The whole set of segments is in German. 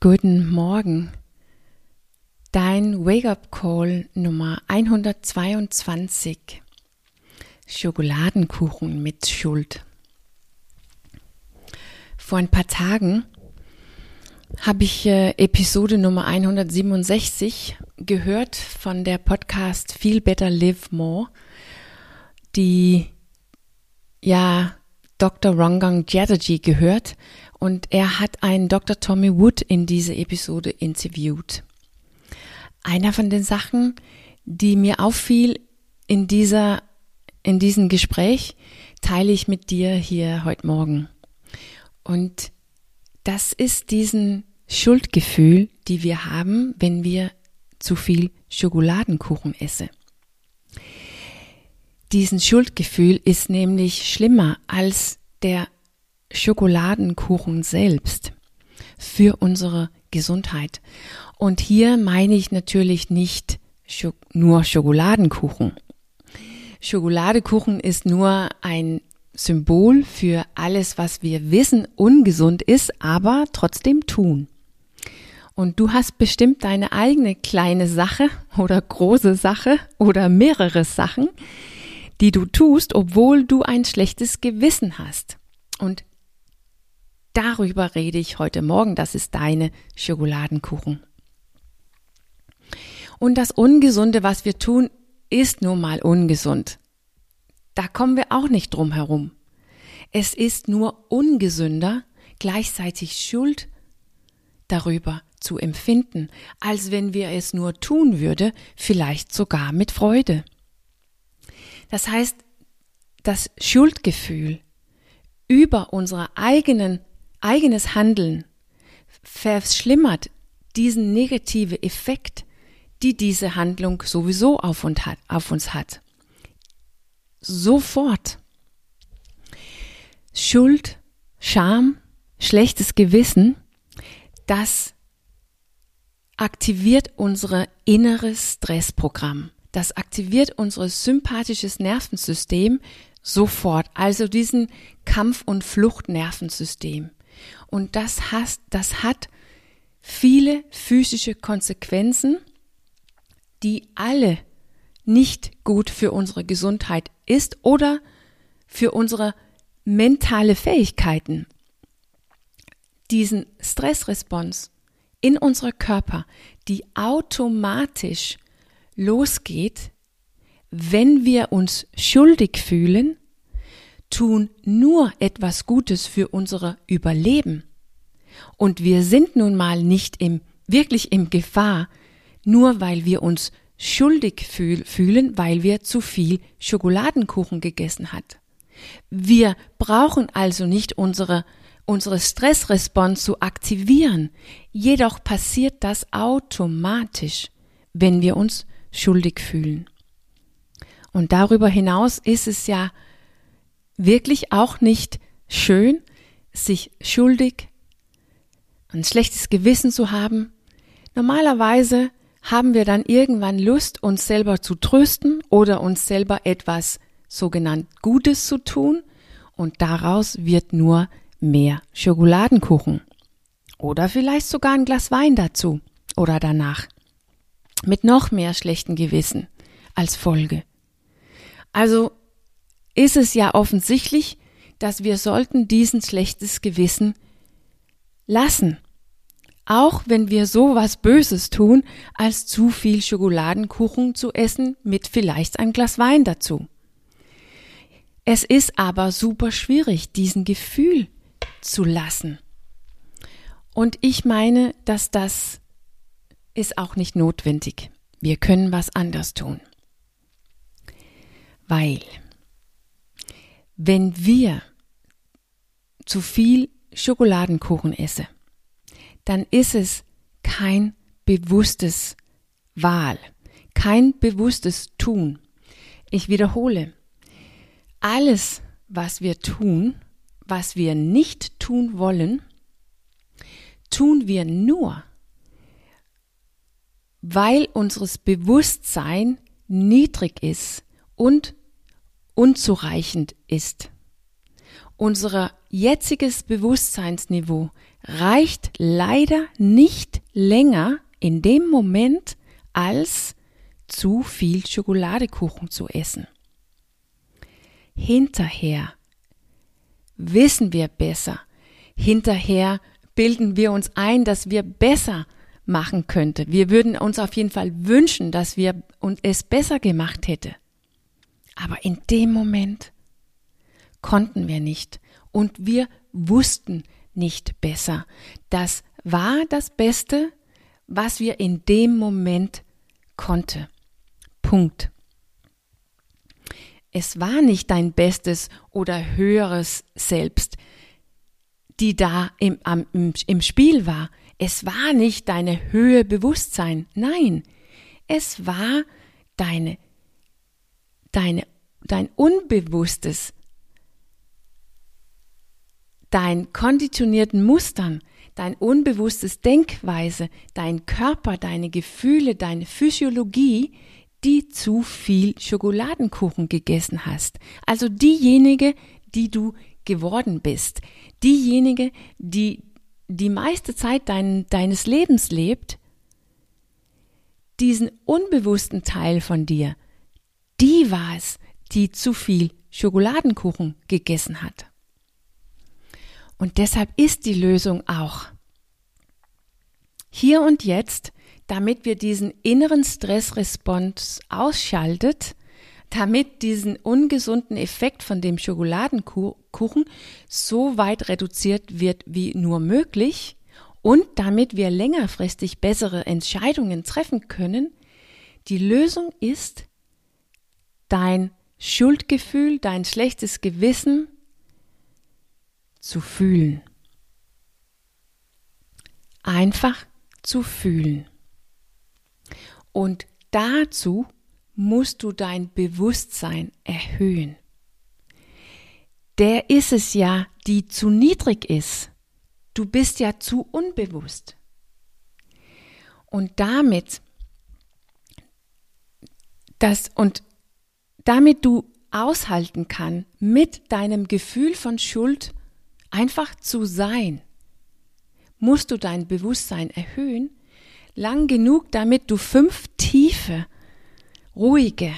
Guten Morgen. Dein Wake-up-Call Nummer 122. Schokoladenkuchen mit Schuld. Vor ein paar Tagen habe ich äh, Episode Nummer 167 gehört von der Podcast Feel Better Live More, die ja Dr. Rangang Chatterjee gehört und er hat einen Dr. Tommy Wood in diese Episode interviewt. Einer von den Sachen, die mir auffiel in dieser, in diesem Gespräch, teile ich mit dir hier heute Morgen. Und das ist diesen Schuldgefühl, die wir haben, wenn wir zu viel Schokoladenkuchen essen. Diesen Schuldgefühl ist nämlich schlimmer als der Schokoladenkuchen selbst für unsere Gesundheit. Und hier meine ich natürlich nicht nur Schokoladenkuchen. Schokoladekuchen ist nur ein Symbol für alles, was wir wissen ungesund ist, aber trotzdem tun. Und du hast bestimmt deine eigene kleine Sache oder große Sache oder mehrere Sachen, die du tust, obwohl du ein schlechtes Gewissen hast. Und darüber rede ich heute Morgen. Das ist deine Schokoladenkuchen. Und das Ungesunde, was wir tun, ist nun mal ungesund. Da kommen wir auch nicht drum herum. Es ist nur ungesünder, gleichzeitig Schuld darüber zu empfinden, als wenn wir es nur tun würde, vielleicht sogar mit Freude. Das heißt, das Schuldgefühl über unsere eigenen eigenes Handeln verschlimmert diesen negative Effekt, die diese Handlung sowieso auf uns hat. Auf uns hat. Sofort. Schuld, Scham, schlechtes Gewissen, das aktiviert unsere inneres Stressprogramm. Das aktiviert unser sympathisches Nervensystem sofort, also diesen Kampf- und Fluchtnervensystem. Und das, has, das hat viele physische Konsequenzen, die alle nicht gut für unsere Gesundheit ist oder für unsere mentale Fähigkeiten. Diesen Stressrespons in unserem Körper, die automatisch losgeht, wenn wir uns schuldig fühlen tun nur etwas Gutes für unser Überleben. Und wir sind nun mal nicht im, wirklich im Gefahr, nur weil wir uns schuldig fühl, fühlen, weil wir zu viel Schokoladenkuchen gegessen hat. Wir brauchen also nicht unsere, unsere Stressresponse zu aktivieren. Jedoch passiert das automatisch, wenn wir uns schuldig fühlen. Und darüber hinaus ist es ja wirklich auch nicht schön, sich schuldig, ein schlechtes Gewissen zu haben. Normalerweise haben wir dann irgendwann Lust, uns selber zu trösten oder uns selber etwas sogenannt Gutes zu tun und daraus wird nur mehr Schokoladenkuchen. Oder vielleicht sogar ein Glas Wein dazu oder danach. Mit noch mehr schlechten Gewissen als Folge. Also ist es ja offensichtlich, dass wir sollten diesen schlechtes Gewissen lassen. Auch wenn wir so was Böses tun, als zu viel Schokoladenkuchen zu essen mit vielleicht ein Glas Wein dazu. Es ist aber super schwierig, diesen Gefühl zu lassen. Und ich meine, dass das ist auch nicht notwendig. Wir können was anders tun. Weil wenn wir zu viel Schokoladenkuchen essen, dann ist es kein bewusstes Wahl, kein bewusstes Tun. Ich wiederhole, alles, was wir tun, was wir nicht tun wollen, tun wir nur, weil unseres Bewusstsein niedrig ist und unzureichend ist. Unser jetziges Bewusstseinsniveau reicht leider nicht länger in dem Moment als zu viel Schokoladekuchen zu essen. Hinterher wissen wir besser. Hinterher bilden wir uns ein, dass wir besser machen könnte. Wir würden uns auf jeden Fall wünschen, dass wir es besser gemacht hätte. Aber in dem Moment konnten wir nicht und wir wussten nicht besser. Das war das Beste, was wir in dem Moment konnte. Punkt. Es war nicht dein bestes oder höheres Selbst, die da im, im, im Spiel war. Es war nicht deine Höhe Bewusstsein. Nein, es war deine, deine, dein Unbewusstes, dein konditionierten Mustern, dein unbewusstes Denkweise, dein Körper, deine Gefühle, deine Physiologie, die zu viel Schokoladenkuchen gegessen hast. Also diejenige, die du geworden bist. Diejenige, die die meiste Zeit dein, deines Lebens lebt, diesen unbewussten Teil von dir, die war es, die zu viel Schokoladenkuchen gegessen hat. Und deshalb ist die Lösung auch hier und jetzt damit wir diesen inneren Stressrespons ausschaltet, damit diesen ungesunden Effekt von dem Schokoladenkuchen so weit reduziert wird wie nur möglich und damit wir längerfristig bessere Entscheidungen treffen können, die Lösung ist, dein Schuldgefühl, dein schlechtes Gewissen zu fühlen. Einfach zu fühlen. Und dazu musst du dein Bewusstsein erhöhen. Der ist es ja, die zu niedrig ist. Du bist ja zu unbewusst. Und damit, das, und damit du aushalten kann, mit deinem Gefühl von Schuld einfach zu sein, musst du dein Bewusstsein erhöhen lang genug, damit du fünf tiefe, ruhige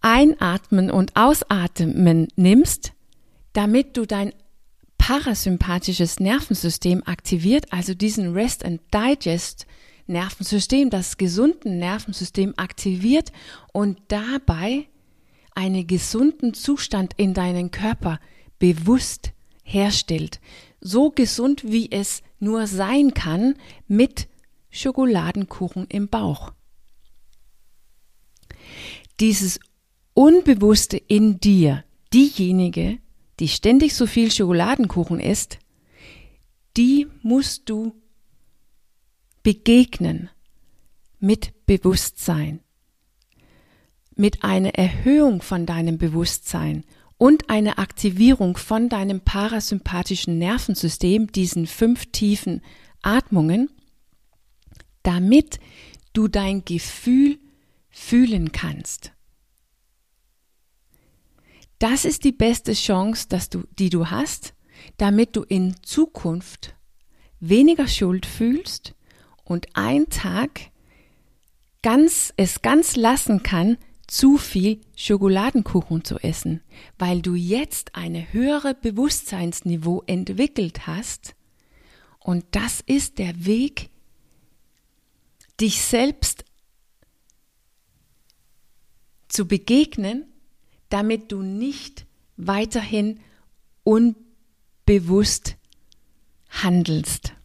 Einatmen und Ausatmen nimmst, damit du dein parasympathisches Nervensystem aktiviert, also diesen Rest and Digest Nervensystem, das gesunden Nervensystem aktiviert und dabei einen gesunden Zustand in deinen Körper bewusst herstellt. So gesund, wie es nur sein kann mit Schokoladenkuchen im Bauch. Dieses Unbewusste in dir, diejenige, die ständig so viel Schokoladenkuchen isst, die musst du begegnen mit Bewusstsein, mit einer Erhöhung von deinem Bewusstsein und eine Aktivierung von deinem parasympathischen Nervensystem, diesen fünf tiefen Atmungen, damit du dein Gefühl fühlen kannst. Das ist die beste Chance, dass du, die du hast, damit du in Zukunft weniger Schuld fühlst und ein Tag ganz, es ganz lassen kann, zu viel Schokoladenkuchen zu essen, weil du jetzt eine höhere Bewusstseinsniveau entwickelt hast. Und das ist der Weg, dich selbst zu begegnen, damit du nicht weiterhin unbewusst handelst.